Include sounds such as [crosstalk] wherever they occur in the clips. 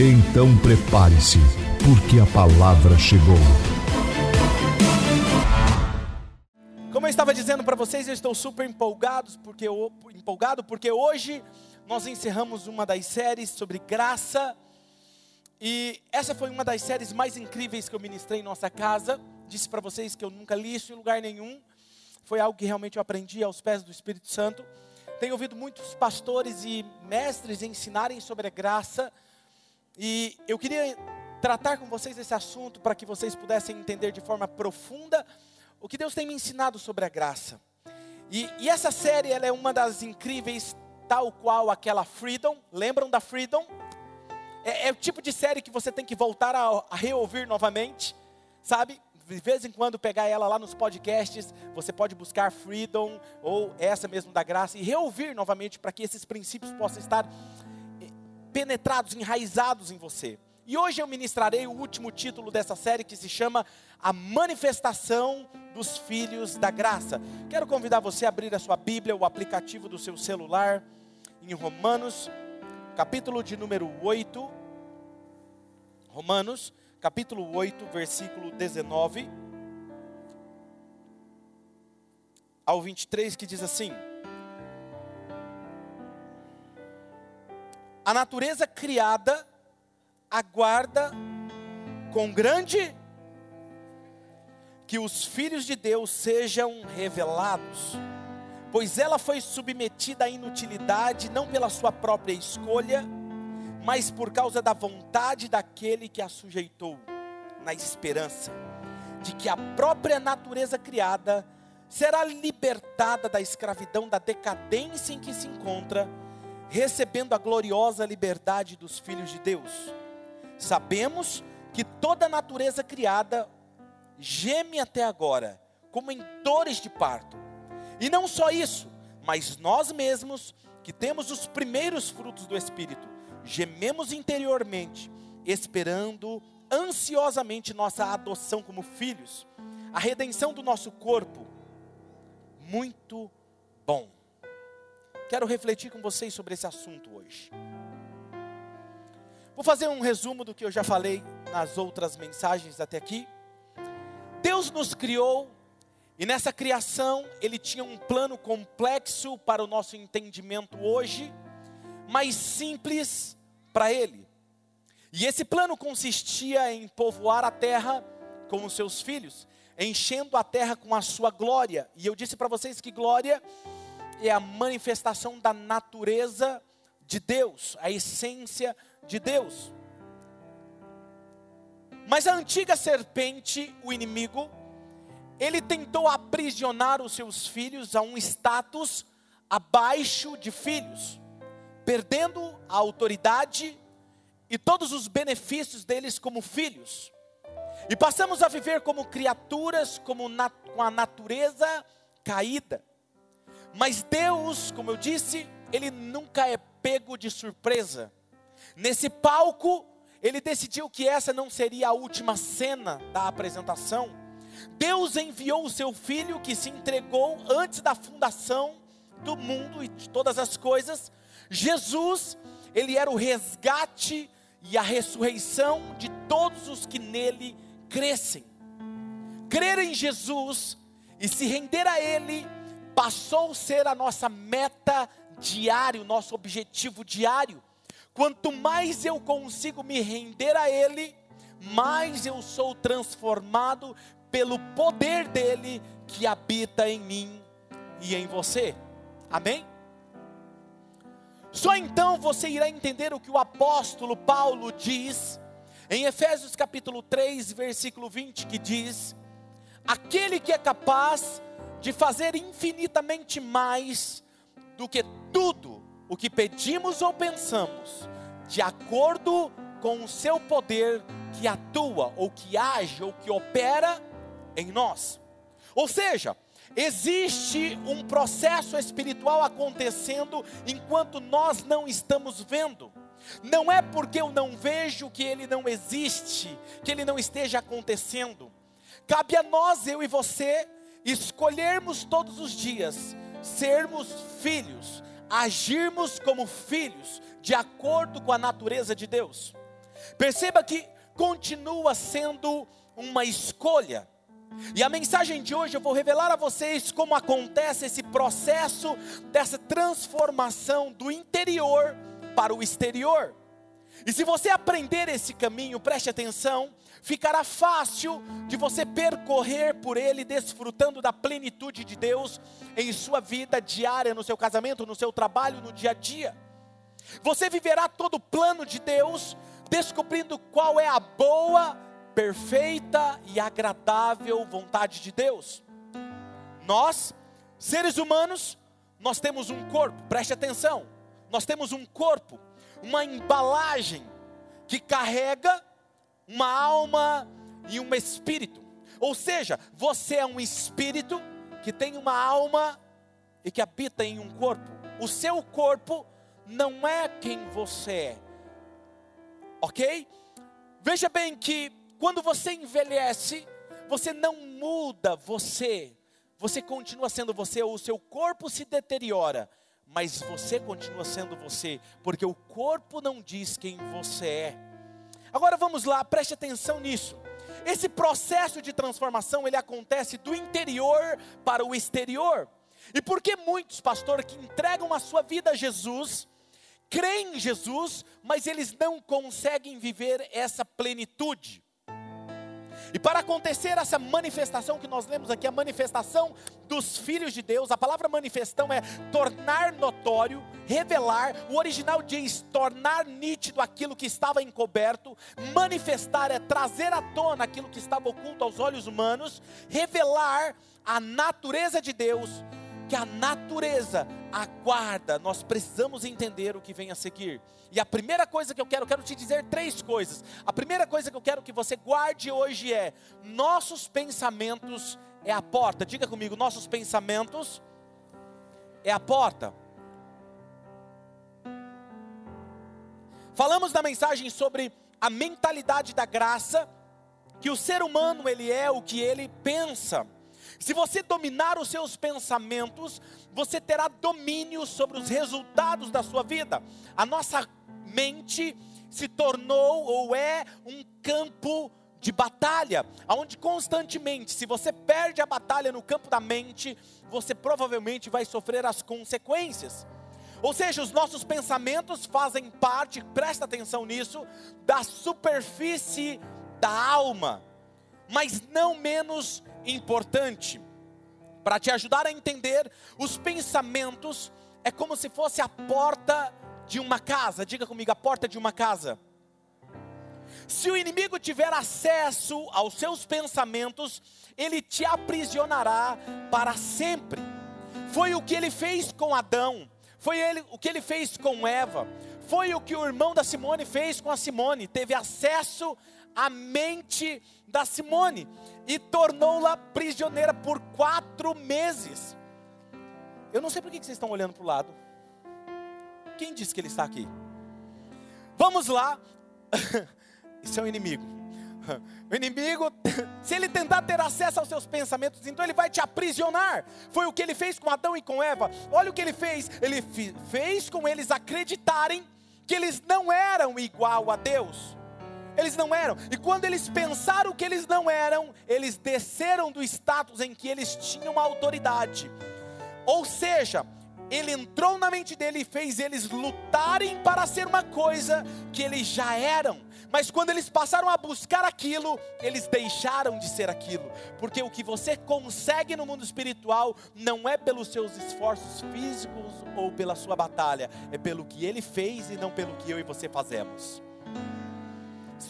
Então prepare-se, porque a palavra chegou. Como eu estava dizendo para vocês, eu estou super empolgado porque, empolgado porque hoje nós encerramos uma das séries sobre graça. E essa foi uma das séries mais incríveis que eu ministrei em nossa casa. Disse para vocês que eu nunca li isso em lugar nenhum. Foi algo que realmente eu aprendi aos pés do Espírito Santo. Tenho ouvido muitos pastores e mestres ensinarem sobre a graça e eu queria tratar com vocês esse assunto para que vocês pudessem entender de forma profunda o que Deus tem me ensinado sobre a graça. E, e essa série ela é uma das incríveis, tal qual aquela Freedom. Lembram da Freedom? É, é o tipo de série que você tem que voltar a, a reouvir novamente, sabe? de vez em quando pegar ela lá nos podcasts, você pode buscar Freedom ou essa mesmo da graça e reouvir novamente para que esses princípios possam estar penetrados, enraizados em você. E hoje eu ministrarei o último título dessa série que se chama A Manifestação dos Filhos da Graça. Quero convidar você a abrir a sua Bíblia, o aplicativo do seu celular, em Romanos, capítulo de número 8. Romanos, capítulo 8, versículo 19 ao 23, que diz assim: A natureza criada aguarda com grande que os filhos de Deus sejam revelados, pois ela foi submetida à inutilidade não pela sua própria escolha, mas por causa da vontade daquele que a sujeitou, na esperança de que a própria natureza criada será libertada da escravidão da decadência em que se encontra recebendo a gloriosa liberdade dos filhos de Deus. Sabemos que toda a natureza criada geme até agora, como em dores de parto. E não só isso, mas nós mesmos, que temos os primeiros frutos do Espírito, gememos interiormente, esperando ansiosamente nossa adoção como filhos, a redenção do nosso corpo. Muito bom. Quero refletir com vocês sobre esse assunto hoje. Vou fazer um resumo do que eu já falei nas outras mensagens até aqui. Deus nos criou e nessa criação ele tinha um plano complexo para o nosso entendimento hoje, mas simples para ele. E esse plano consistia em povoar a terra com os seus filhos, enchendo a terra com a sua glória. E eu disse para vocês que glória é a manifestação da natureza de Deus, a essência de Deus. Mas a antiga serpente, o inimigo, ele tentou aprisionar os seus filhos a um status abaixo de filhos, perdendo a autoridade e todos os benefícios deles como filhos. E passamos a viver como criaturas, como na, com a natureza caída. Mas Deus, como eu disse, ele nunca é pego de surpresa. Nesse palco, ele decidiu que essa não seria a última cena da apresentação. Deus enviou o seu filho que se entregou antes da fundação do mundo e de todas as coisas. Jesus, ele era o resgate e a ressurreição de todos os que nele crescem. Crer em Jesus e se render a ele passou a ser a nossa meta diária, o nosso objetivo diário. Quanto mais eu consigo me render a Ele, mais eu sou transformado pelo poder dele que habita em mim e em você. Amém? Só então você irá entender o que o apóstolo Paulo diz em Efésios capítulo 3, versículo 20, que diz: Aquele que é capaz de fazer infinitamente mais do que tudo o que pedimos ou pensamos, de acordo com o seu poder que atua, ou que age, ou que opera em nós. Ou seja, existe um processo espiritual acontecendo enquanto nós não estamos vendo. Não é porque eu não vejo que ele não existe, que ele não esteja acontecendo. Cabe a nós, eu e você, escolhermos todos os dias sermos filhos, agirmos como filhos, de acordo com a natureza de Deus. Perceba que continua sendo uma escolha. E a mensagem de hoje eu vou revelar a vocês como acontece esse processo dessa transformação do interior para o exterior. E se você aprender esse caminho, preste atenção, ficará fácil de você percorrer por ele, desfrutando da plenitude de Deus em sua vida diária, no seu casamento, no seu trabalho, no dia a dia. Você viverá todo o plano de Deus, descobrindo qual é a boa, perfeita e agradável vontade de Deus. Nós, seres humanos, nós temos um corpo, preste atenção. Nós temos um corpo, uma embalagem que carrega uma alma e um espírito. Ou seja, você é um espírito que tem uma alma e que habita em um corpo. O seu corpo não é quem você é. Ok? Veja bem que quando você envelhece, você não muda você. Você continua sendo você, o seu corpo se deteriora, mas você continua sendo você, porque o corpo não diz quem você é. Agora vamos lá, preste atenção nisso. Esse processo de transformação, ele acontece do interior para o exterior. E por que muitos, pastor, que entregam a sua vida a Jesus, creem em Jesus, mas eles não conseguem viver essa plenitude? E para acontecer essa manifestação que nós lemos aqui, a manifestação dos filhos de Deus, a palavra manifestação é tornar notório, revelar, o original diz tornar nítido aquilo que estava encoberto, manifestar é trazer à tona aquilo que estava oculto aos olhos humanos, revelar a natureza de Deus, que a natureza aguarda, nós precisamos entender o que vem a seguir. E a primeira coisa que eu quero, eu quero te dizer três coisas. A primeira coisa que eu quero que você guarde hoje é: nossos pensamentos é a porta. Diga comigo, nossos pensamentos é a porta. Falamos na mensagem sobre a mentalidade da graça, que o ser humano ele é o que ele pensa. Se você dominar os seus pensamentos, você terá domínio sobre os resultados da sua vida. A nossa mente se tornou ou é um campo de batalha, onde constantemente, se você perde a batalha no campo da mente, você provavelmente vai sofrer as consequências. Ou seja, os nossos pensamentos fazem parte, presta atenção nisso, da superfície da alma, mas não menos importante. Para te ajudar a entender, os pensamentos é como se fosse a porta de uma casa. Diga comigo, a porta de uma casa. Se o inimigo tiver acesso aos seus pensamentos, ele te aprisionará para sempre. Foi o que ele fez com Adão, foi ele, o que ele fez com Eva, foi o que o irmão da Simone fez com a Simone, teve acesso à mente da Simone e tornou-la prisioneira por quatro meses. Eu não sei por que vocês estão olhando para o lado. Quem disse que ele está aqui? Vamos lá. [laughs] Isso é um inimigo. [laughs] O inimigo, [laughs] se ele tentar ter acesso aos seus pensamentos, então ele vai te aprisionar. Foi o que ele fez com Adão e com Eva. Olha o que ele fez. Ele fez com eles acreditarem que eles não eram igual a Deus. Eles não eram. E quando eles pensaram que eles não eram, eles desceram do status em que eles tinham autoridade. Ou seja, ele entrou na mente dele e fez eles lutarem para ser uma coisa que eles já eram. Mas quando eles passaram a buscar aquilo, eles deixaram de ser aquilo. Porque o que você consegue no mundo espiritual não é pelos seus esforços físicos ou pela sua batalha, é pelo que ele fez e não pelo que eu e você fazemos.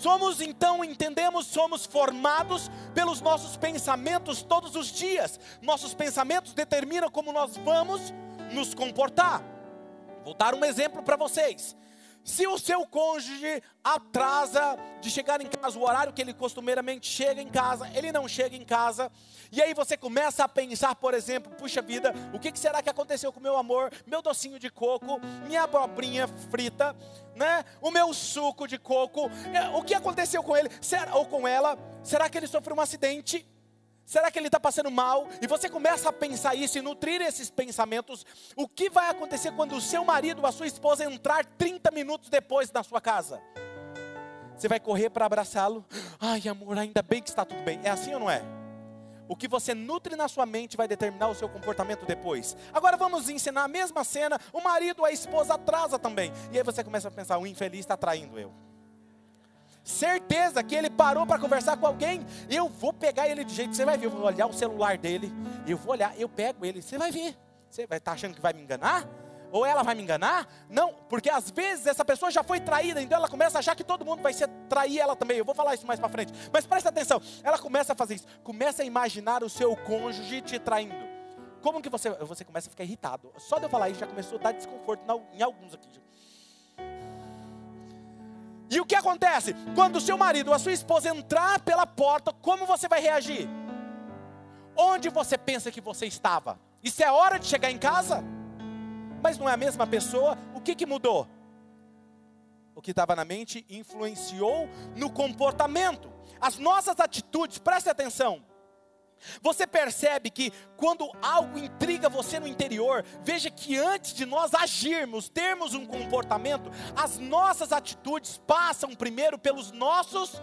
Somos então, entendemos, somos formados pelos nossos pensamentos todos os dias. Nossos pensamentos determinam como nós vamos nos comportar. Vou dar um exemplo para vocês. Se o seu cônjuge atrasa de chegar em casa, o horário que ele costumeiramente chega em casa, ele não chega em casa, e aí você começa a pensar, por exemplo, puxa vida, o que será que aconteceu com meu amor, meu docinho de coco, minha abobrinha frita, né? O meu suco de coco, é, o que aconteceu com ele, será, ou com ela? Será que ele sofreu um acidente? Será que ele está passando mal? E você começa a pensar isso e nutrir esses pensamentos. O que vai acontecer quando o seu marido ou a sua esposa entrar 30 minutos depois na sua casa? Você vai correr para abraçá-lo? Ai, amor, ainda bem que está tudo bem. É assim ou não é? O que você nutre na sua mente vai determinar o seu comportamento depois. Agora vamos ensinar a mesma cena. O marido ou a esposa atrasa também. E aí você começa a pensar: o infeliz está traindo eu certeza que ele parou para conversar com alguém. Eu vou pegar ele de jeito, você vai ver, eu vou olhar o celular dele, eu vou olhar, eu pego ele, você vai ver. Você vai estar tá achando que vai me enganar? Ou ela vai me enganar? Não, porque às vezes essa pessoa já foi traída, então ela começa a achar que todo mundo vai ser trair ela também. Eu vou falar isso mais para frente. Mas presta atenção, ela começa a fazer isso, começa a imaginar o seu cônjuge te traindo. Como que você, você começa a ficar irritado? Só de eu falar isso já começou a dar desconforto em alguns aqui. E o que acontece? Quando o seu marido ou a sua esposa entrar pela porta, como você vai reagir? Onde você pensa que você estava? Isso é hora de chegar em casa? Mas não é a mesma pessoa? O que, que mudou? O que estava na mente influenciou no comportamento. As nossas atitudes, preste atenção, você percebe que quando algo intriga você no interior, veja que antes de nós agirmos, termos um comportamento, as nossas atitudes passam primeiro pelos nossos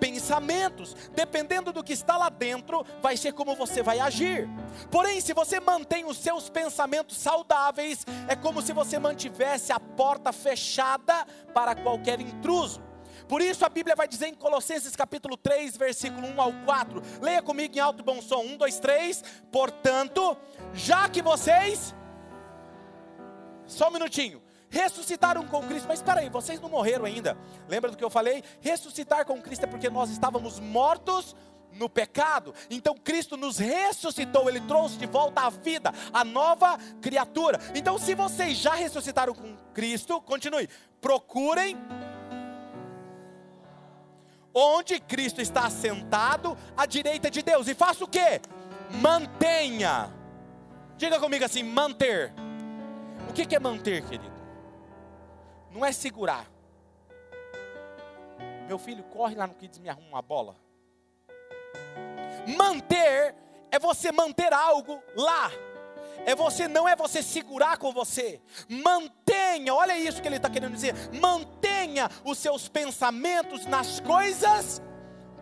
pensamentos. Dependendo do que está lá dentro, vai ser como você vai agir. Porém, se você mantém os seus pensamentos saudáveis, é como se você mantivesse a porta fechada para qualquer intruso. Por isso a Bíblia vai dizer em Colossenses capítulo 3, versículo 1 ao 4. Leia comigo em alto e bom som. 1, 2, 3. Portanto, já que vocês. Só um minutinho. Ressuscitaram com Cristo, mas espera aí, vocês não morreram ainda. Lembra do que eu falei? Ressuscitar com Cristo é porque nós estávamos mortos no pecado. Então Cristo nos ressuscitou, Ele trouxe de volta a vida, a nova criatura. Então, se vocês já ressuscitaram com Cristo, continue. Procurem onde Cristo está sentado à direita de Deus. E faça o que? Mantenha. Diga comigo assim: manter. O que é manter, querido? Não é segurar. Meu filho corre lá no Kids me arruma uma bola. Manter é você manter algo lá. É você, não é você segurar com você. Mantenha, olha isso que ele está querendo dizer. Mantenha os seus pensamentos nas coisas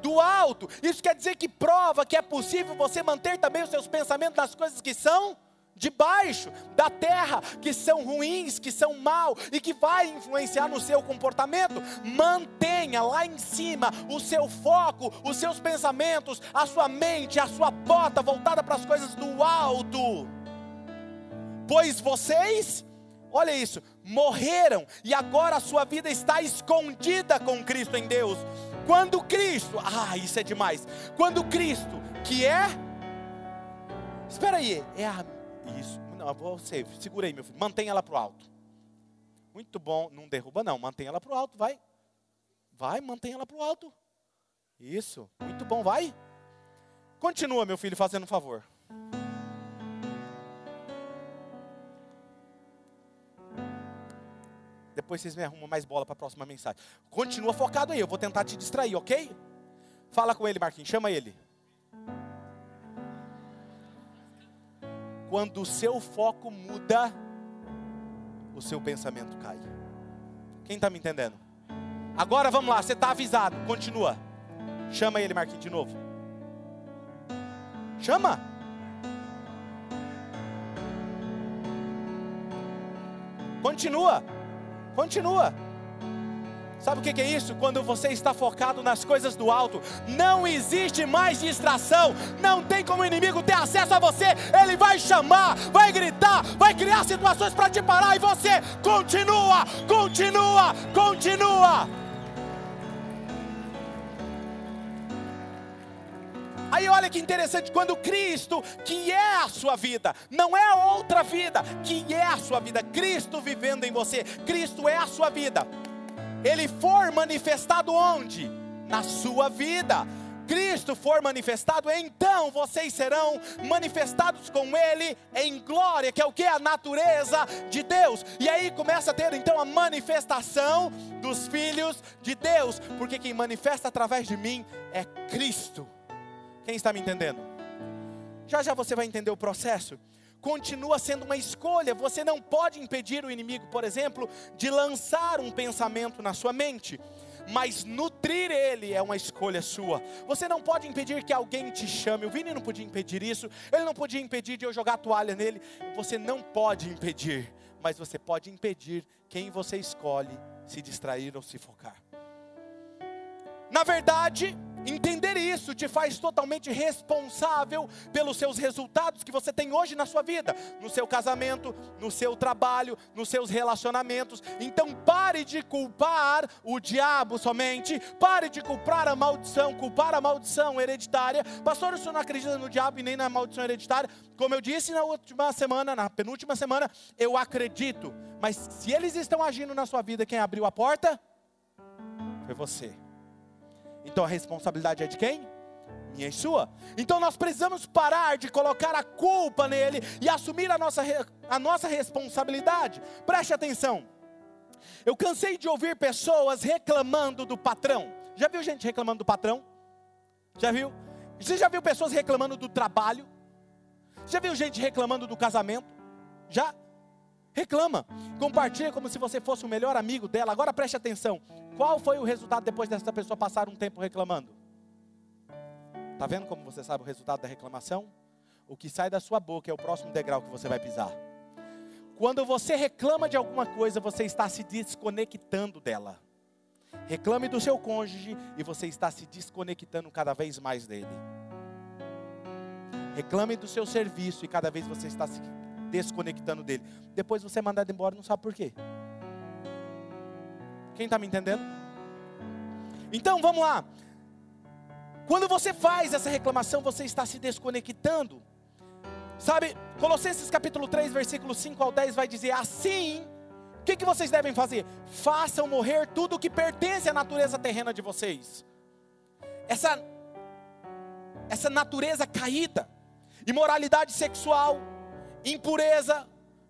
do alto. Isso quer dizer que prova que é possível você manter também os seus pensamentos nas coisas que são debaixo da terra, que são ruins, que são mal e que vai influenciar no seu comportamento. Mantenha lá em cima o seu foco, os seus pensamentos, a sua mente, a sua porta voltada para as coisas do alto pois vocês, olha isso, morreram e agora a sua vida está escondida com Cristo em Deus. Quando Cristo, ah, isso é demais. Quando Cristo, que é, espera aí, é a, isso, não, você, segura aí, meu filho, mantenha ela para o alto. Muito bom, não derruba não, mantenha ela para o alto, vai, vai, mantenha ela para o alto. Isso, muito bom, vai. Continua, meu filho, fazendo um favor. Depois vocês me arrumam mais bola para a próxima mensagem. Continua focado aí, eu vou tentar te distrair, ok? Fala com ele, Marquinhos, chama ele. Quando o seu foco muda, o seu pensamento cai. Quem está me entendendo? Agora vamos lá, você está avisado, continua. Chama ele, Marquinhos, de novo. Chama. Continua. Continua. Sabe o que é isso? Quando você está focado nas coisas do alto, não existe mais distração, não tem como o inimigo ter acesso a você, ele vai chamar, vai gritar, vai criar situações para te parar e você continua, continua, continua. Aí olha que interessante, quando Cristo, que é a sua vida, não é outra vida, que é a sua vida, Cristo vivendo em você, Cristo é a sua vida. Ele for manifestado onde? Na sua vida. Cristo for manifestado, então vocês serão manifestados com Ele em glória, que é o que? A natureza de Deus. E aí começa a ter então a manifestação dos filhos de Deus, porque quem manifesta através de mim é Cristo. Quem está me entendendo? Já já você vai entender o processo continua sendo uma escolha. Você não pode impedir o inimigo, por exemplo, de lançar um pensamento na sua mente mas nutrir ele é uma escolha sua. Você não pode impedir que alguém te chame. O Vini não podia impedir isso, ele não podia impedir de eu jogar toalha nele. Você não pode impedir, mas você pode impedir quem você escolhe se distrair ou se focar. Na verdade, Entender isso te faz totalmente responsável pelos seus resultados que você tem hoje na sua vida, no seu casamento, no seu trabalho, nos seus relacionamentos. Então pare de culpar o diabo somente, pare de culpar a maldição, culpar a maldição hereditária. Pastor, o senhor não acredita no diabo e nem na maldição hereditária? Como eu disse na última semana, na penúltima semana, eu acredito. Mas se eles estão agindo na sua vida, quem abriu a porta? Foi você. Então a responsabilidade é de quem? Minha e sua. Então nós precisamos parar de colocar a culpa nele e assumir a nossa, a nossa responsabilidade. Preste atenção. Eu cansei de ouvir pessoas reclamando do patrão. Já viu gente reclamando do patrão? Já viu? Você já viu pessoas reclamando do trabalho? Já viu gente reclamando do casamento? Já? Reclama, compartilha como se você fosse o melhor amigo dela. Agora preste atenção: qual foi o resultado depois dessa pessoa passar um tempo reclamando? Está vendo como você sabe o resultado da reclamação? O que sai da sua boca é o próximo degrau que você vai pisar. Quando você reclama de alguma coisa, você está se desconectando dela. Reclame do seu cônjuge e você está se desconectando cada vez mais dele. Reclame do seu serviço e cada vez você está se desconectando dele. Depois você é mandado embora, não sabe por quê. Quem está me entendendo? Então vamos lá. Quando você faz essa reclamação, você está se desconectando. Sabe, Colossenses capítulo 3, versículo 5 ao 10 vai dizer: Assim, o que, que vocês devem fazer? Façam morrer tudo o que pertence à natureza terrena de vocês. Essa, essa natureza caída, imoralidade sexual, impureza,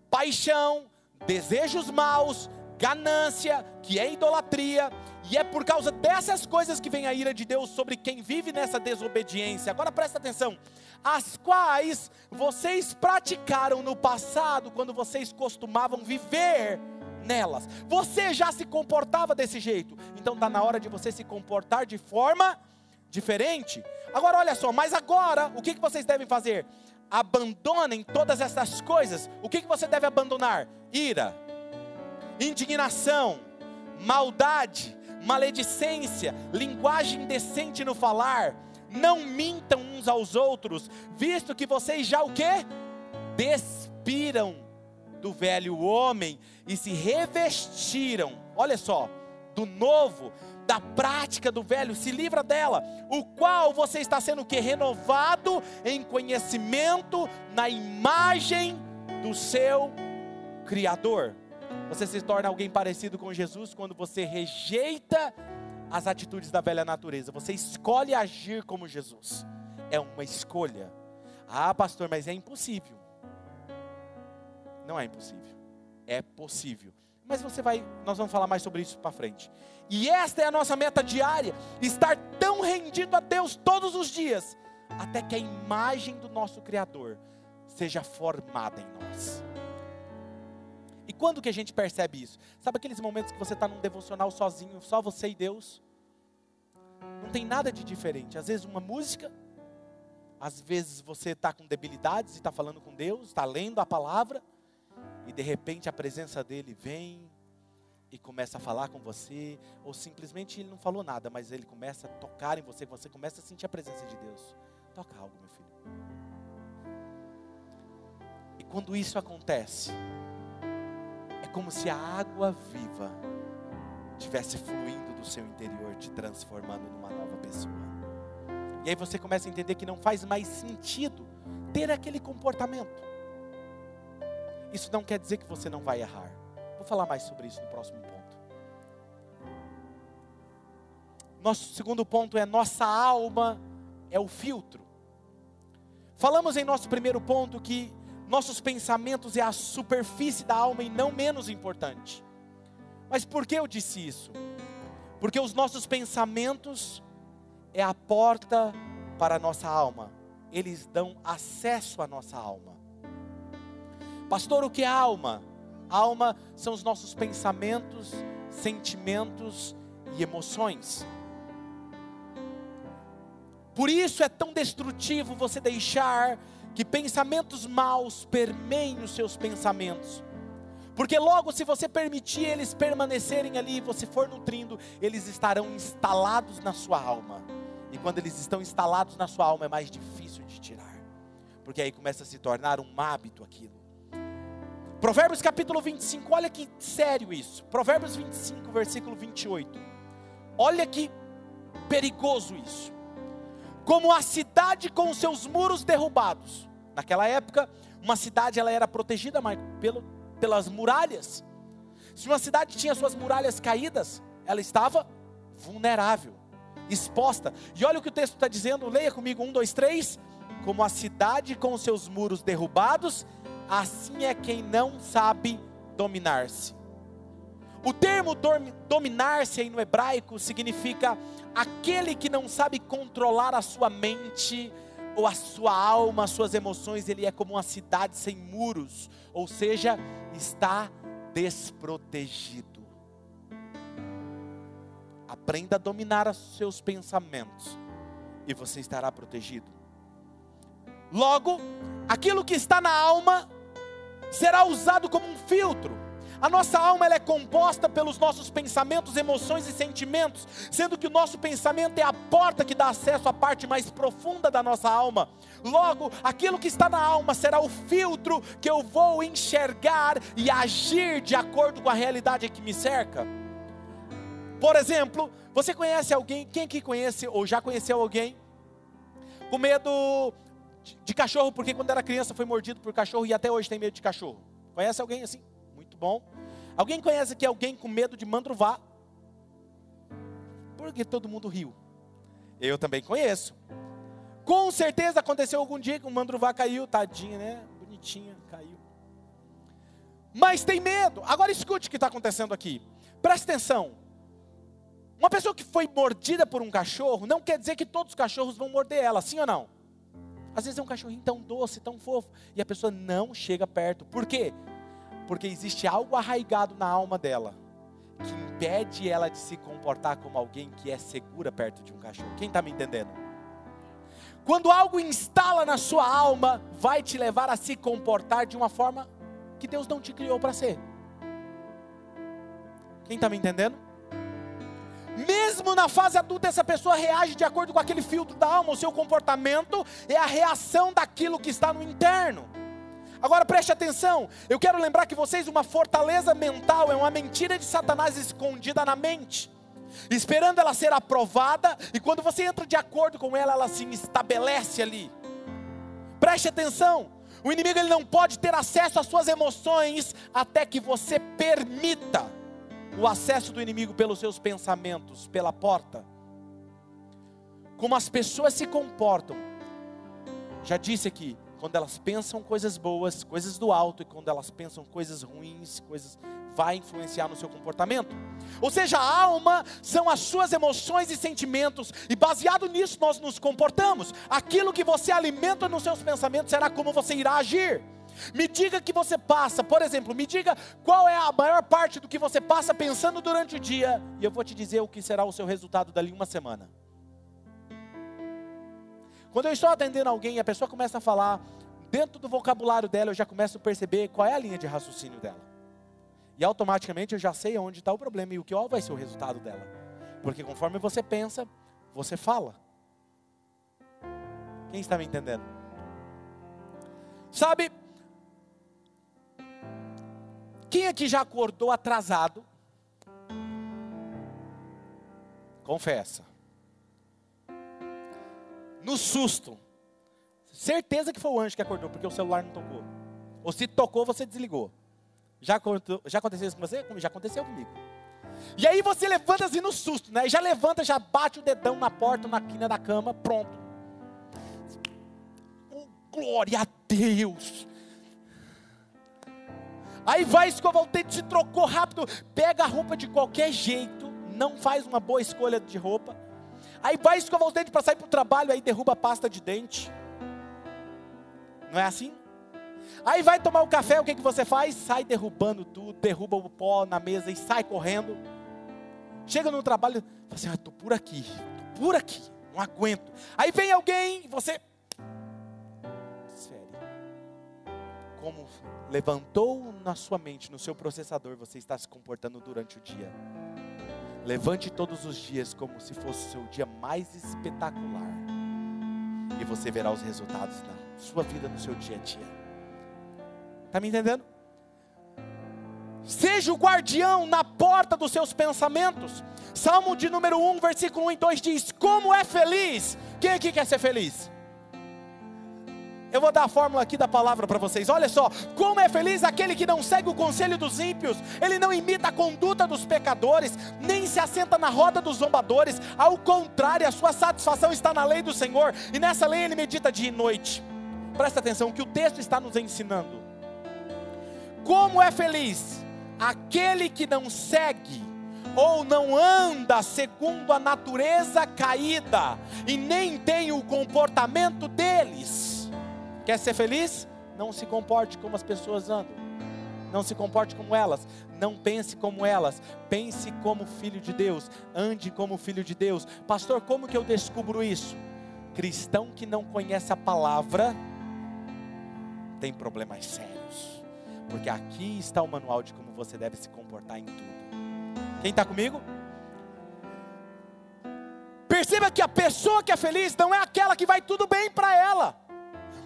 paixão, desejos maus, ganância, que é idolatria, e é por causa dessas coisas que vem a ira de Deus sobre quem vive nessa desobediência. Agora presta atenção: as quais vocês praticaram no passado, quando vocês costumavam viver nelas. Você já se comportava desse jeito, então está na hora de você se comportar de forma diferente. Agora olha só, mas agora o que, que vocês devem fazer? Abandonem todas essas coisas, o que, que você deve abandonar? Ira, indignação, maldade, maledicência, linguagem indecente no falar. Não mintam uns aos outros, visto que vocês já o que? Despiram do velho homem e se revestiram. Olha só, do novo, da prática do velho, se livra dela, o qual você está sendo que renovado em conhecimento na imagem do seu criador. Você se torna alguém parecido com Jesus quando você rejeita as atitudes da velha natureza. Você escolhe agir como Jesus. É uma escolha. Ah, pastor, mas é impossível. Não é impossível. É possível. Mas você vai, nós vamos falar mais sobre isso para frente. E esta é a nossa meta diária: estar tão rendido a Deus todos os dias, até que a imagem do nosso Criador seja formada em nós. E quando que a gente percebe isso? Sabe aqueles momentos que você está num devocional sozinho, só você e Deus? Não tem nada de diferente. Às vezes uma música, às vezes você está com debilidades e está falando com Deus, está lendo a palavra e de repente a presença dele vem e começa a falar com você, ou simplesmente ele não falou nada, mas ele começa a tocar em você, você começa a sentir a presença de Deus. Toca algo, meu filho. E quando isso acontece, é como se a água viva estivesse fluindo do seu interior, te transformando numa nova pessoa. E aí você começa a entender que não faz mais sentido ter aquele comportamento. Isso não quer dizer que você não vai errar. Vou falar mais sobre isso no próximo ponto. Nosso segundo ponto é nossa alma é o filtro. Falamos em nosso primeiro ponto que nossos pensamentos é a superfície da alma e não menos importante. Mas por que eu disse isso? Porque os nossos pensamentos é a porta para a nossa alma. Eles dão acesso à nossa alma. Pastor, o que é alma? Alma são os nossos pensamentos, sentimentos e emoções. Por isso é tão destrutivo você deixar que pensamentos maus permeiem os seus pensamentos. Porque logo, se você permitir eles permanecerem ali e você for nutrindo, eles estarão instalados na sua alma. E quando eles estão instalados na sua alma, é mais difícil de tirar. Porque aí começa a se tornar um hábito aquilo. Provérbios capítulo 25, olha que sério isso. Provérbios 25, versículo 28. Olha que perigoso isso como a cidade com seus muros derrubados. Naquela época, uma cidade ela era protegida pelo, pelas muralhas. Se uma cidade tinha suas muralhas caídas, ela estava vulnerável, exposta. E olha o que o texto está dizendo, leia comigo, um, dois, três. Como a cidade com seus muros derrubados, assim é quem não sabe dominar-se. O termo dominar-se aí no hebraico significa aquele que não sabe controlar a sua mente ou a sua alma, as suas emoções, ele é como uma cidade sem muros, ou seja, está desprotegido. Aprenda a dominar os seus pensamentos e você estará protegido. Logo, aquilo que está na alma será usado como um filtro a nossa alma ela é composta pelos nossos pensamentos, emoções e sentimentos, sendo que o nosso pensamento é a porta que dá acesso à parte mais profunda da nossa alma. Logo, aquilo que está na alma será o filtro que eu vou enxergar e agir de acordo com a realidade que me cerca. Por exemplo, você conhece alguém, quem que conhece ou já conheceu alguém com medo de cachorro porque quando era criança foi mordido por cachorro e até hoje tem medo de cachorro? Conhece alguém assim? bom. Alguém conhece aqui alguém com medo de mandruvá? Porque todo mundo riu. Eu também conheço. Com certeza aconteceu algum dia que o mandruvá caiu, tadinha, né? Bonitinha, caiu. Mas tem medo. Agora escute o que está acontecendo aqui. Preste atenção. Uma pessoa que foi mordida por um cachorro, não quer dizer que todos os cachorros vão morder ela, sim ou não? Às vezes é um cachorrinho tão doce, tão fofo, e a pessoa não chega perto. Por quê? porque existe algo arraigado na alma dela que impede ela de se comportar como alguém que é segura perto de um cachorro. Quem está me entendendo? Quando algo instala na sua alma, vai te levar a se comportar de uma forma que Deus não te criou para ser. Quem está me entendendo? Mesmo na fase adulta, essa pessoa reage de acordo com aquele filtro da alma. O seu comportamento é a reação daquilo que está no interno. Agora preste atenção, eu quero lembrar que vocês, uma fortaleza mental é uma mentira de Satanás escondida na mente, esperando ela ser aprovada, e quando você entra de acordo com ela, ela se estabelece ali. Preste atenção, o inimigo ele não pode ter acesso às suas emoções até que você permita o acesso do inimigo pelos seus pensamentos, pela porta. Como as pessoas se comportam, já disse aqui, quando elas pensam coisas boas, coisas do alto, e quando elas pensam coisas ruins, coisas vai influenciar no seu comportamento. Ou seja, a alma são as suas emoções e sentimentos, e baseado nisso nós nos comportamos. Aquilo que você alimenta nos seus pensamentos será como você irá agir. Me diga que você passa, por exemplo, me diga qual é a maior parte do que você passa pensando durante o dia, e eu vou te dizer o que será o seu resultado dali uma semana. Quando eu estou atendendo alguém e a pessoa começa a falar, dentro do vocabulário dela eu já começo a perceber qual é a linha de raciocínio dela. E automaticamente eu já sei onde está o problema e o que vai ser o resultado dela. Porque conforme você pensa, você fala. Quem está me entendendo? Sabe, quem aqui já acordou atrasado? Confessa. no susto. Certeza que foi o anjo que acordou, porque o celular não tocou. Ou se tocou, você desligou. Já, já aconteceu isso com você? Já aconteceu comigo. E aí você levanta assim no susto, né? Já levanta, já bate o dedão na porta, na quina da cama, pronto. Oh, glória a Deus! Aí vai escovar o dente, se trocou rápido, pega a roupa de qualquer jeito, não faz uma boa escolha de roupa. Aí vai escovar os dentes para sair para o trabalho, aí derruba a pasta de dente. Não é assim? Aí vai tomar o café, o que, que você faz? Sai derrubando tudo, derruba o pó na mesa e sai correndo. Chega no trabalho, fala assim: ah, estou por aqui, estou por aqui, não aguento. Aí vem alguém, você. Como levantou na sua mente, no seu processador, você está se comportando durante o dia. Levante todos os dias como se fosse o seu dia mais espetacular. E você verá os resultados na sua vida, no seu dia a dia. Está me entendendo? Seja o guardião na porta dos seus pensamentos. Salmo de número 1, versículo 1 e 2 diz: Como é feliz. Quem aqui quer ser feliz? Eu vou dar a fórmula aqui da palavra para vocês. Olha só, como é feliz aquele que não segue o conselho dos ímpios, ele não imita a conduta dos pecadores, nem se assenta na roda dos zombadores. Ao contrário, a sua satisfação está na lei do Senhor, e nessa lei ele medita dia e noite. Presta atenção que o texto está nos ensinando. Como é feliz aquele que não segue ou não anda segundo a natureza caída e nem tem o comportamento deles. Quer ser feliz? Não se comporte como as pessoas andam. Não se comporte como elas, não pense como elas, pense como filho de Deus, ande como filho de Deus. Pastor, como que eu descubro isso? Cristão que não conhece a palavra tem problemas sérios. Porque aqui está o manual de como você deve se comportar em tudo. Quem está comigo? Perceba que a pessoa que é feliz não é aquela que vai tudo bem para ela.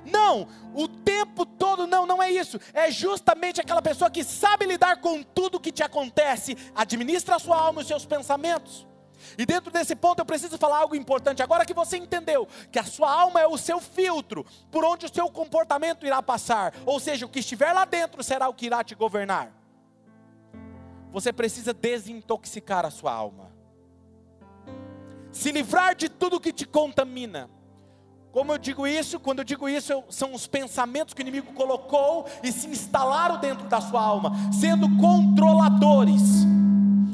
Não, o tempo todo não, não é isso. É justamente aquela pessoa que sabe lidar com tudo que te acontece, administra a sua alma e os seus pensamentos. E dentro desse ponto eu preciso falar algo importante. Agora que você entendeu que a sua alma é o seu filtro, por onde o seu comportamento irá passar, ou seja, o que estiver lá dentro será o que irá te governar. Você precisa desintoxicar a sua alma, se livrar de tudo que te contamina. Como eu digo isso? Quando eu digo isso, são os pensamentos que o inimigo colocou e se instalaram dentro da sua alma, sendo controladores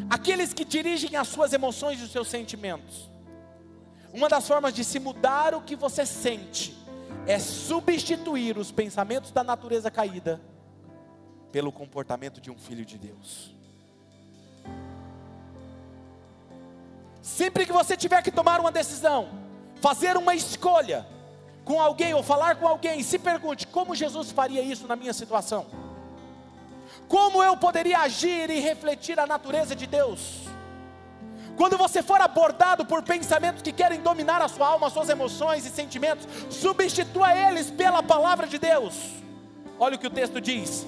aqueles que dirigem as suas emoções e os seus sentimentos. Uma das formas de se mudar o que você sente é substituir os pensamentos da natureza caída pelo comportamento de um filho de Deus. Sempre que você tiver que tomar uma decisão, fazer uma escolha com alguém ou falar com alguém, se pergunte como Jesus faria isso na minha situação. Como eu poderia agir e refletir a natureza de Deus? Quando você for abordado por pensamentos que querem dominar a sua alma, suas emoções e sentimentos, substitua eles pela palavra de Deus. Olha o que o texto diz.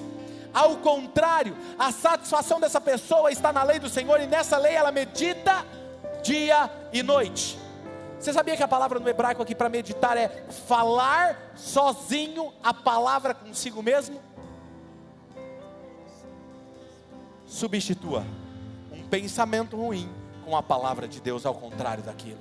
Ao contrário, a satisfação dessa pessoa está na lei do Senhor e nessa lei ela medita dia e noite. Você sabia que a palavra no hebraico aqui para meditar é falar sozinho a palavra consigo mesmo? substitua um pensamento ruim com a palavra de Deus, ao contrário daquilo.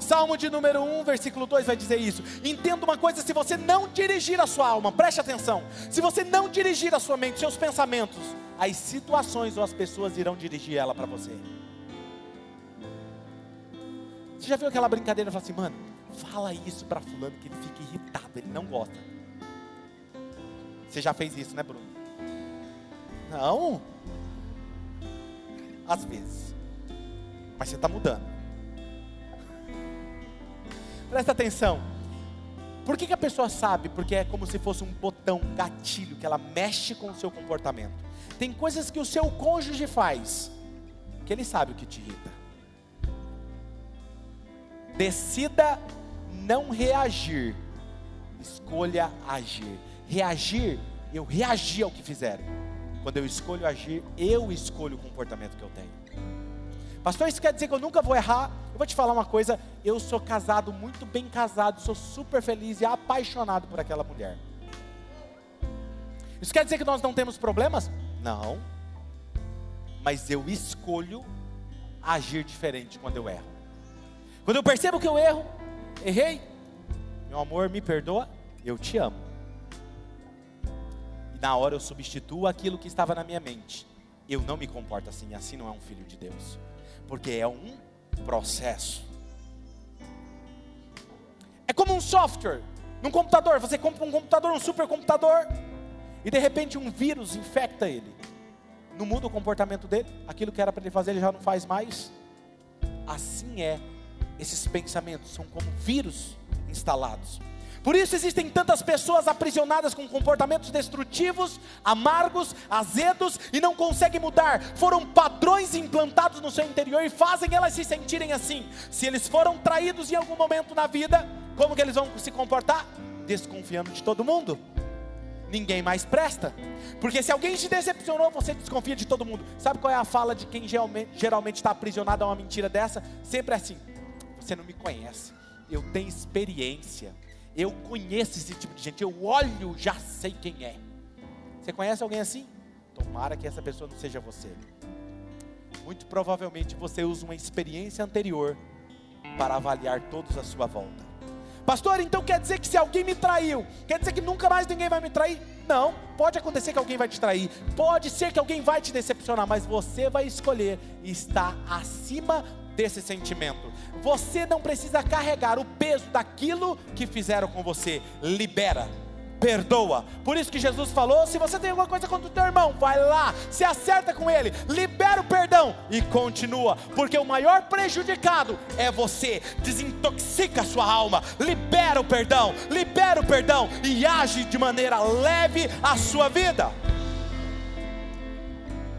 Salmo de número 1, versículo 2 vai dizer isso. Entenda uma coisa: se você não dirigir a sua alma, preste atenção. Se você não dirigir a sua mente, seus pensamentos, as situações ou as pessoas irão dirigir ela para você. Você já viu aquela brincadeira? Fala assim, mano, fala isso para fulano que ele fica irritado, ele não gosta. Você já fez isso, né, Bruno? Não. Às vezes. Mas você está mudando. [laughs] Presta atenção. Por que, que a pessoa sabe? Porque é como se fosse um botão, um gatilho, que ela mexe com o seu comportamento. Tem coisas que o seu cônjuge faz, que ele sabe o que te irrita. Decida não reagir, escolha agir. Reagir, eu reagi ao que fizeram. Quando eu escolho agir, eu escolho o comportamento que eu tenho. Pastor, isso quer dizer que eu nunca vou errar? Eu vou te falar uma coisa, eu sou casado, muito bem casado, sou super feliz e apaixonado por aquela mulher. Isso quer dizer que nós não temos problemas? Não. Mas eu escolho agir diferente quando eu erro. Quando eu percebo que eu erro, errei, meu amor, me perdoa, eu te amo. E na hora eu substituo aquilo que estava na minha mente. Eu não me comporto assim, assim não é um filho de Deus. Porque é um processo. É como um software. Num computador, você compra um computador, um supercomputador, e de repente um vírus infecta ele. Não muda o comportamento dele, aquilo que era para ele fazer, ele já não faz mais. Assim é, esses pensamentos são como vírus instalados. Por isso existem tantas pessoas aprisionadas com comportamentos destrutivos, amargos, azedos e não conseguem mudar. Foram padrões implantados no seu interior e fazem elas se sentirem assim. Se eles foram traídos em algum momento na vida, como que eles vão se comportar? Desconfiando de todo mundo. Ninguém mais presta. Porque se alguém te decepcionou, você desconfia de todo mundo. Sabe qual é a fala de quem geralmente está aprisionado a uma mentira dessa? Sempre é assim: você não me conhece, eu tenho experiência eu conheço esse tipo de gente, eu olho, já sei quem é. Você conhece alguém assim? Tomara que essa pessoa não seja você. Muito provavelmente você usa uma experiência anterior para avaliar todos à sua volta. Pastor, então quer dizer que se alguém me traiu, quer dizer que nunca mais ninguém vai me trair? Não, pode acontecer que alguém vai te trair, pode ser que alguém vai te decepcionar, mas você vai escolher estar acima desse sentimento. Você não precisa carregar o peso daquilo que fizeram com você. Libera perdoa. Por isso que Jesus falou: se você tem alguma coisa contra o teu irmão, vai lá, se acerta com ele, libera o perdão e continua, porque o maior prejudicado é você. Desintoxica a sua alma, libera o perdão, libera o perdão e age de maneira leve a sua vida.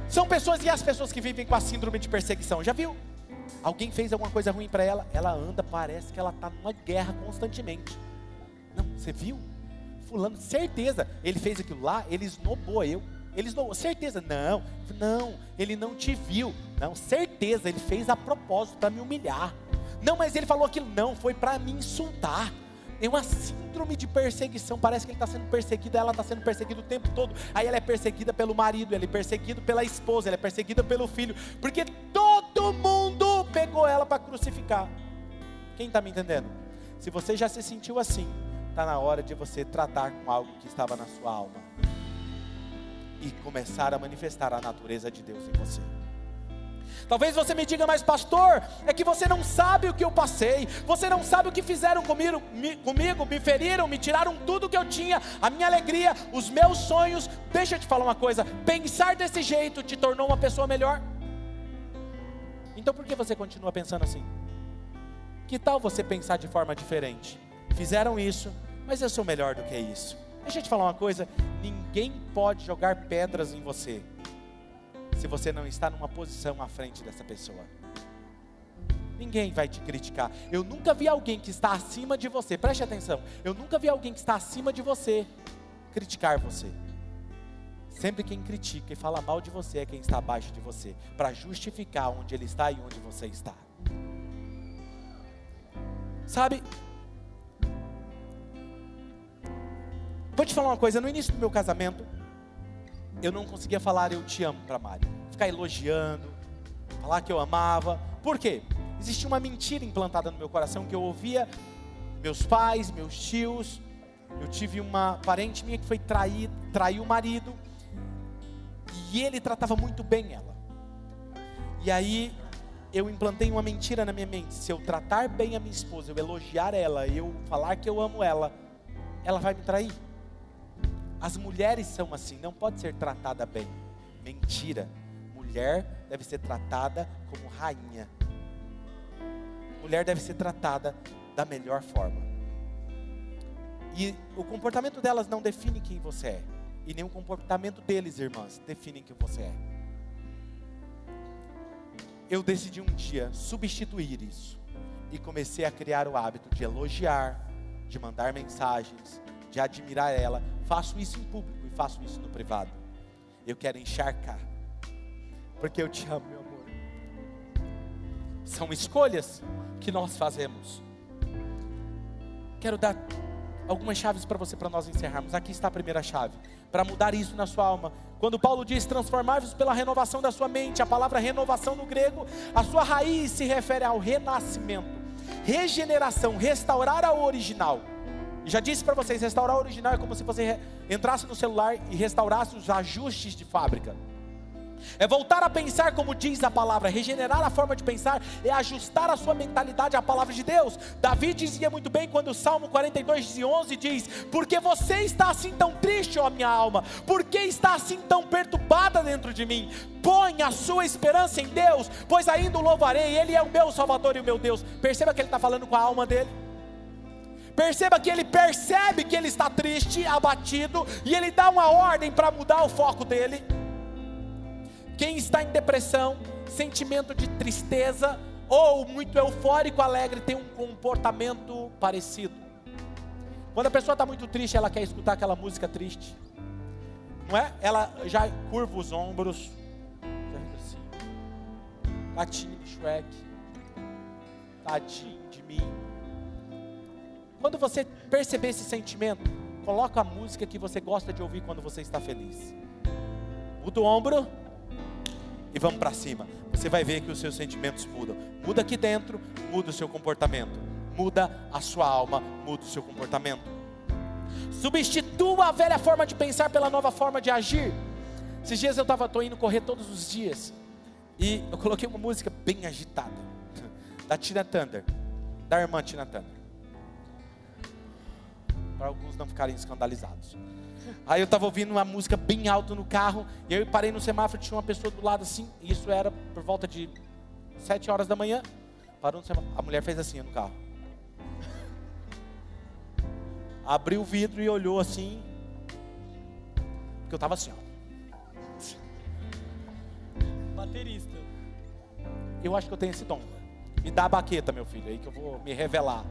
São pessoas e as pessoas que vivem com a síndrome de perseguição, já viu? Alguém fez alguma coisa ruim para ela, ela anda, parece que ela está numa guerra constantemente. Não, você viu? Fulano, certeza, ele fez aquilo lá, ele esnobou eu. Ele esnobou, certeza, não, não, ele não te viu. Não, certeza, ele fez a propósito para me humilhar. Não, mas ele falou aquilo, não, foi para me insultar. É uma síndrome de perseguição. Parece que ele está sendo perseguido, ela está sendo perseguida o tempo todo. Aí ela é perseguida pelo marido, ele é perseguido pela esposa, ela é perseguida pelo filho, porque todo mundo pegou ela para crucificar. Quem está me entendendo? Se você já se sentiu assim, está na hora de você tratar com algo que estava na sua alma e começar a manifestar a natureza de Deus em você. Talvez você me diga, mas pastor, é que você não sabe o que eu passei, você não sabe o que fizeram comigo, me, comigo, me feriram, me tiraram tudo que eu tinha, a minha alegria, os meus sonhos. Deixa eu te falar uma coisa: pensar desse jeito te tornou uma pessoa melhor. Então por que você continua pensando assim? Que tal você pensar de forma diferente? Fizeram isso, mas eu sou melhor do que isso. Deixa eu te falar uma coisa: ninguém pode jogar pedras em você se você não está numa posição à frente dessa pessoa. Ninguém vai te criticar. Eu nunca vi alguém que está acima de você, preste atenção. Eu nunca vi alguém que está acima de você criticar você. Sempre quem critica e fala mal de você é quem está abaixo de você, para justificar onde ele está e onde você está. Sabe? Vou te falar uma coisa, no início do meu casamento, eu não conseguia falar eu te amo para Mari. Ficar elogiando, falar que eu amava. Por quê? Existia uma mentira implantada no meu coração que eu ouvia meus pais, meus tios. Eu tive uma parente minha que foi trair, traiu o marido. E ele tratava muito bem ela. E aí eu implantei uma mentira na minha mente. Se eu tratar bem a minha esposa, eu elogiar ela, eu falar que eu amo ela, ela vai me trair. As mulheres são assim, não pode ser tratada bem. Mentira. Mulher deve ser tratada como rainha. Mulher deve ser tratada da melhor forma. E o comportamento delas não define quem você é. E nem o comportamento deles, irmãs, define quem você é. Eu decidi um dia substituir isso. E comecei a criar o hábito de elogiar, de mandar mensagens, de admirar ela. Faço isso em público e faço isso no privado. Eu quero encharcar, porque eu te amo, meu amor. São escolhas que nós fazemos. Quero dar algumas chaves para você para nós encerrarmos. Aqui está a primeira chave, para mudar isso na sua alma. Quando Paulo diz transformar-vos pela renovação da sua mente, a palavra renovação no grego, a sua raiz se refere ao renascimento, regeneração, restaurar ao original. Já disse para vocês, restaurar o original é como se você entrasse no celular e restaurasse os ajustes de fábrica. É voltar a pensar como diz a palavra, regenerar a forma de pensar, é ajustar a sua mentalidade à palavra de Deus. Davi dizia muito bem quando o Salmo 42, 11 diz: Porque você está assim tão triste, ó minha alma, porque está assim tão perturbada dentro de mim? Põe a sua esperança em Deus, pois ainda o louvarei, Ele é o meu Salvador e o meu Deus. Perceba que ele está falando com a alma dele. Perceba que ele percebe que ele está triste, abatido, e ele dá uma ordem para mudar o foco dele. Quem está em depressão, sentimento de tristeza ou muito eufórico, alegre, tem um comportamento parecido. Quando a pessoa está muito triste, ela quer escutar aquela música triste, não é? Ela já curva os ombros, já fica assim, gatinho de Shrek, tadinho de mim. Quando você perceber esse sentimento, coloca a música que você gosta de ouvir quando você está feliz. Muda o ombro e vamos para cima. Você vai ver que os seus sentimentos mudam. Muda aqui dentro, muda o seu comportamento. Muda a sua alma, muda o seu comportamento. Substitua a velha forma de pensar pela nova forma de agir. Esses dias eu estava indo correr todos os dias e eu coloquei uma música bem agitada da Tina Thunder, da irmã Tina Thunder. Para alguns não ficarem escandalizados. Aí eu estava ouvindo uma música bem alta no carro, e eu parei no semáforo, tinha uma pessoa do lado assim, e isso era por volta de sete horas da manhã. Parou no semáforo, a mulher fez assim no carro. Abriu o vidro e olhou assim, porque eu estava assim, ó. Baterista. Eu acho que eu tenho esse dom. Me dá a baqueta, meu filho, aí que eu vou me revelar.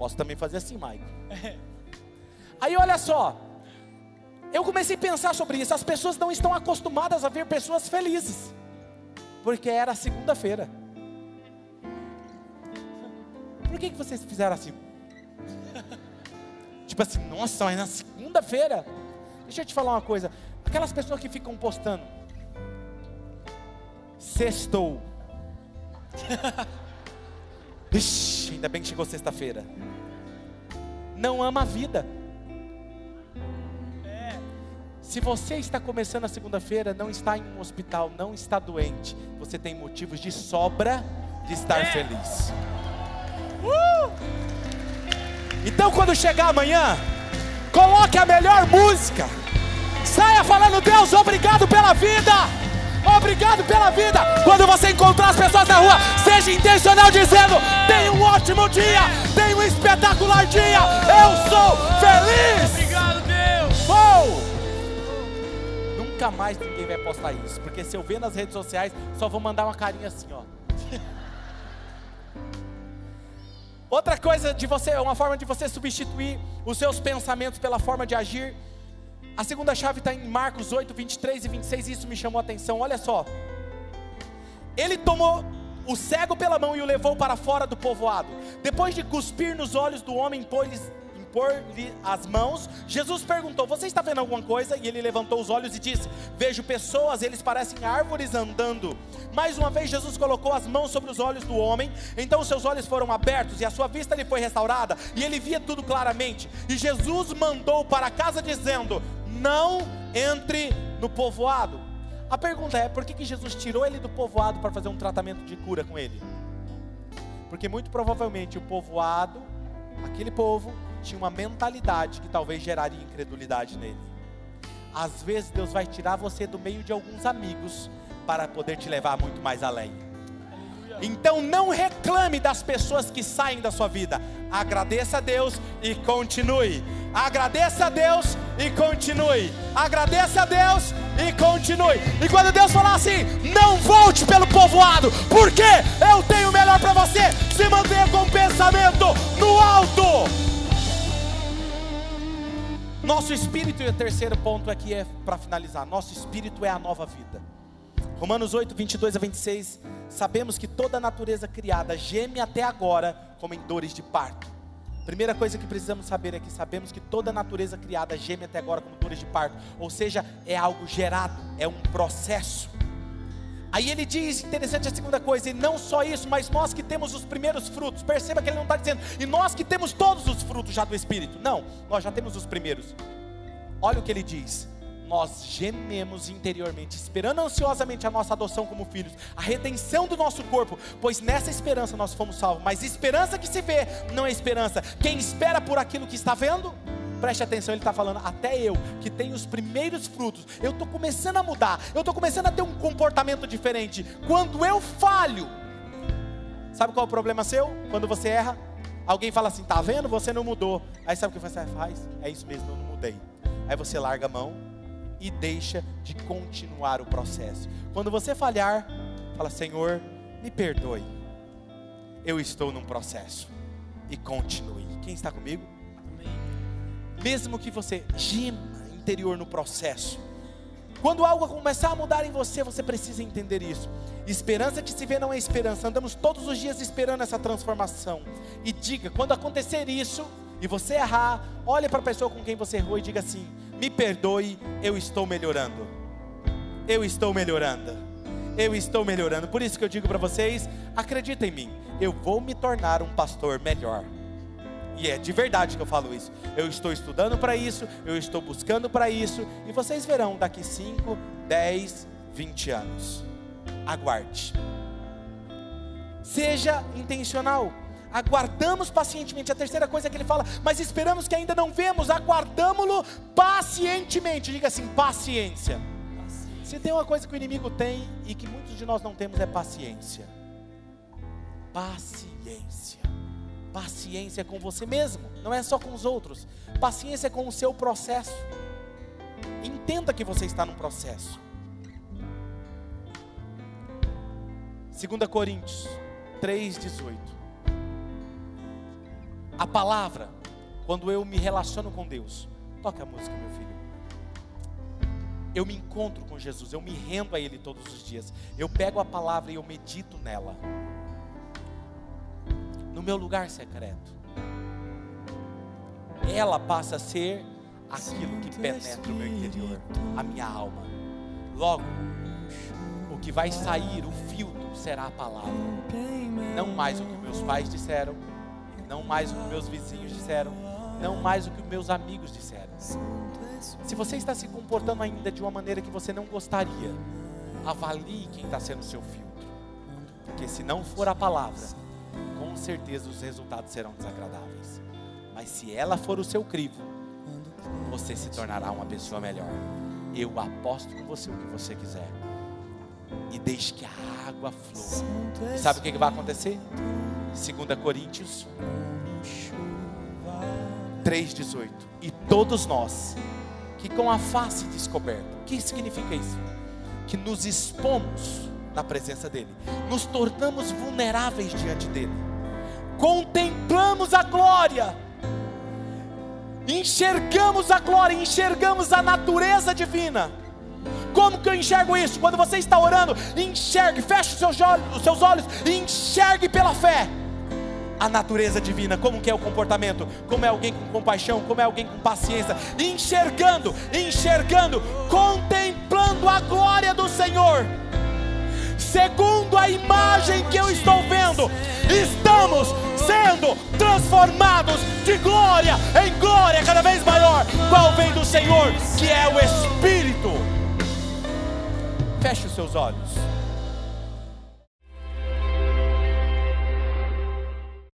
Posso também fazer assim, Mike. [laughs] Aí olha só, eu comecei a pensar sobre isso. As pessoas não estão acostumadas a ver pessoas felizes, porque era segunda-feira. Por que, que vocês fizeram assim? [laughs] tipo assim, nossa, mas na segunda-feira. Deixa eu te falar uma coisa. Aquelas pessoas que ficam postando, sextou. [laughs] Ixi, ainda bem que chegou sexta-feira. Não ama a vida. Se você está começando a segunda-feira, não está em um hospital, não está doente, você tem motivos de sobra de estar é. feliz. Uh! Então, quando chegar amanhã, coloque a melhor música. Saia falando, Deus, obrigado pela vida. Obrigado pela vida. Quando você encontrar as pessoas na rua, seja intencional dizendo: tenha um ótimo dia, tenha um espetacular dia. Eu sou feliz. Obrigado, Deus. Oh! Nunca mais ninguém vai postar isso. Porque se eu ver nas redes sociais, só vou mandar uma carinha assim, ó. [laughs] Outra coisa de você, uma forma de você substituir os seus pensamentos pela forma de agir. A segunda chave está em Marcos 8, 23 e 26. Isso me chamou a atenção. Olha só. Ele tomou o cego pela mão e o levou para fora do povoado. Depois de cuspir nos olhos do homem, pôs-lhes impor-lhe as mãos, Jesus perguntou: Você está vendo alguma coisa? E ele levantou os olhos e disse: Vejo pessoas, eles parecem árvores andando. Mais uma vez, Jesus colocou as mãos sobre os olhos do homem, então seus olhos foram abertos e a sua vista lhe foi restaurada, e ele via tudo claramente. E Jesus mandou para casa dizendo: Não entre no povoado. A pergunta é: por que, que Jesus tirou ele do povoado para fazer um tratamento de cura com ele? Porque muito provavelmente o povoado, aquele povo, tinha uma mentalidade que talvez geraria incredulidade nele. Às vezes Deus vai tirar você do meio de alguns amigos para poder te levar muito mais além. Então não reclame das pessoas que saem da sua vida. Agradeça a Deus e continue. Agradeça a Deus e continue. Agradeça a Deus e continue. E quando Deus falar assim, não volte pelo povoado, porque eu tenho o melhor para você. Se mantenha com o pensamento no alto. Nosso espírito, e o terceiro ponto aqui é para finalizar: nosso espírito é a nova vida. Romanos 8, 22 a 26. Sabemos que toda a natureza criada geme até agora como em dores de parto. Primeira coisa que precisamos saber é que sabemos que toda a natureza criada geme até agora como dores de parto. Ou seja, é algo gerado, é um processo. Aí ele diz, interessante a segunda coisa, e não só isso, mas nós que temos os primeiros frutos, perceba que ele não está dizendo, e nós que temos todos os frutos já do Espírito, não, nós já temos os primeiros. Olha o que ele diz, nós gememos interiormente, esperando ansiosamente a nossa adoção como filhos, a redenção do nosso corpo, pois nessa esperança nós fomos salvos. Mas esperança que se vê não é esperança. Quem espera por aquilo que está vendo, preste atenção, ele está falando, até eu, que tenho os primeiros frutos, eu estou começando a mudar, eu estou começando a ter um comportamento diferente. Quando eu falho, sabe qual é o problema seu? Quando você erra, alguém fala assim, tá vendo? Você não mudou. Aí sabe o que você faz? É isso mesmo, eu não mudei. Aí você larga a mão e deixa de continuar o processo. Quando você falhar, fala: Senhor, me perdoe. Eu estou num processo. E continue. Quem está comigo? Amém. Mesmo que você gema interior no processo. Quando algo começar a mudar em você, você precisa entender isso. Esperança que se vê não é esperança. Andamos todos os dias esperando essa transformação. E diga, quando acontecer isso, e você errar, olhe para a pessoa com quem você errou e diga assim: me perdoe, eu estou melhorando. Eu estou melhorando. Eu estou melhorando. Por isso que eu digo para vocês: acredita em mim, eu vou me tornar um pastor melhor. E é de verdade que eu falo isso. Eu estou estudando para isso, eu estou buscando para isso, e vocês verão daqui 5, 10, 20 anos. Aguarde. Seja intencional aguardamos pacientemente. A terceira coisa que ele fala, mas esperamos que ainda não vemos, aguardamos-lo pacientemente. Diga assim: paciência. Se tem uma coisa que o inimigo tem e que muitos de nós não temos é paciência. Paciência. Paciência com você mesmo, não é só com os outros. Paciência com o seu processo. Entenda que você está num processo. 2 Coríntios 3,18 a palavra, quando eu me relaciono com Deus, toca a música, meu filho. Eu me encontro com Jesus, eu me rendo a Ele todos os dias. Eu pego a palavra e eu medito nela. No meu lugar secreto. Ela passa a ser aquilo que penetra o meu interior, a minha alma. Logo, o que vai sair, o filtro, será a palavra. Não mais o que meus pais disseram, não mais o que meus vizinhos disseram, não mais o que meus amigos disseram. Se você está se comportando ainda de uma maneira que você não gostaria, avalie quem está sendo seu filtro, porque se não for a palavra, com certeza os resultados serão desagradáveis. Mas se ela for o seu crivo, você se tornará uma pessoa melhor. Eu aposto com você o que você quiser. E deixe que a água flua. Sabe o que vai acontecer? 2 Coríntios 3,18. E todos nós, que com a face descoberta, o que significa isso? Que nos expomos na presença dEle, nos tornamos vulneráveis diante dEle, contemplamos a glória, enxergamos a glória, enxergamos a natureza divina como que eu enxergo isso? Quando você está orando, enxergue, feche os seus olhos, os seus olhos e enxergue pela fé a natureza divina, como que é o comportamento, como é alguém com compaixão, como é alguém com paciência, enxergando, enxergando, contemplando a glória do Senhor. Segundo a imagem que eu estou vendo, estamos sendo transformados de glória em glória cada vez maior, qual vem do Senhor, que é o Espírito. Feche os seus olhos.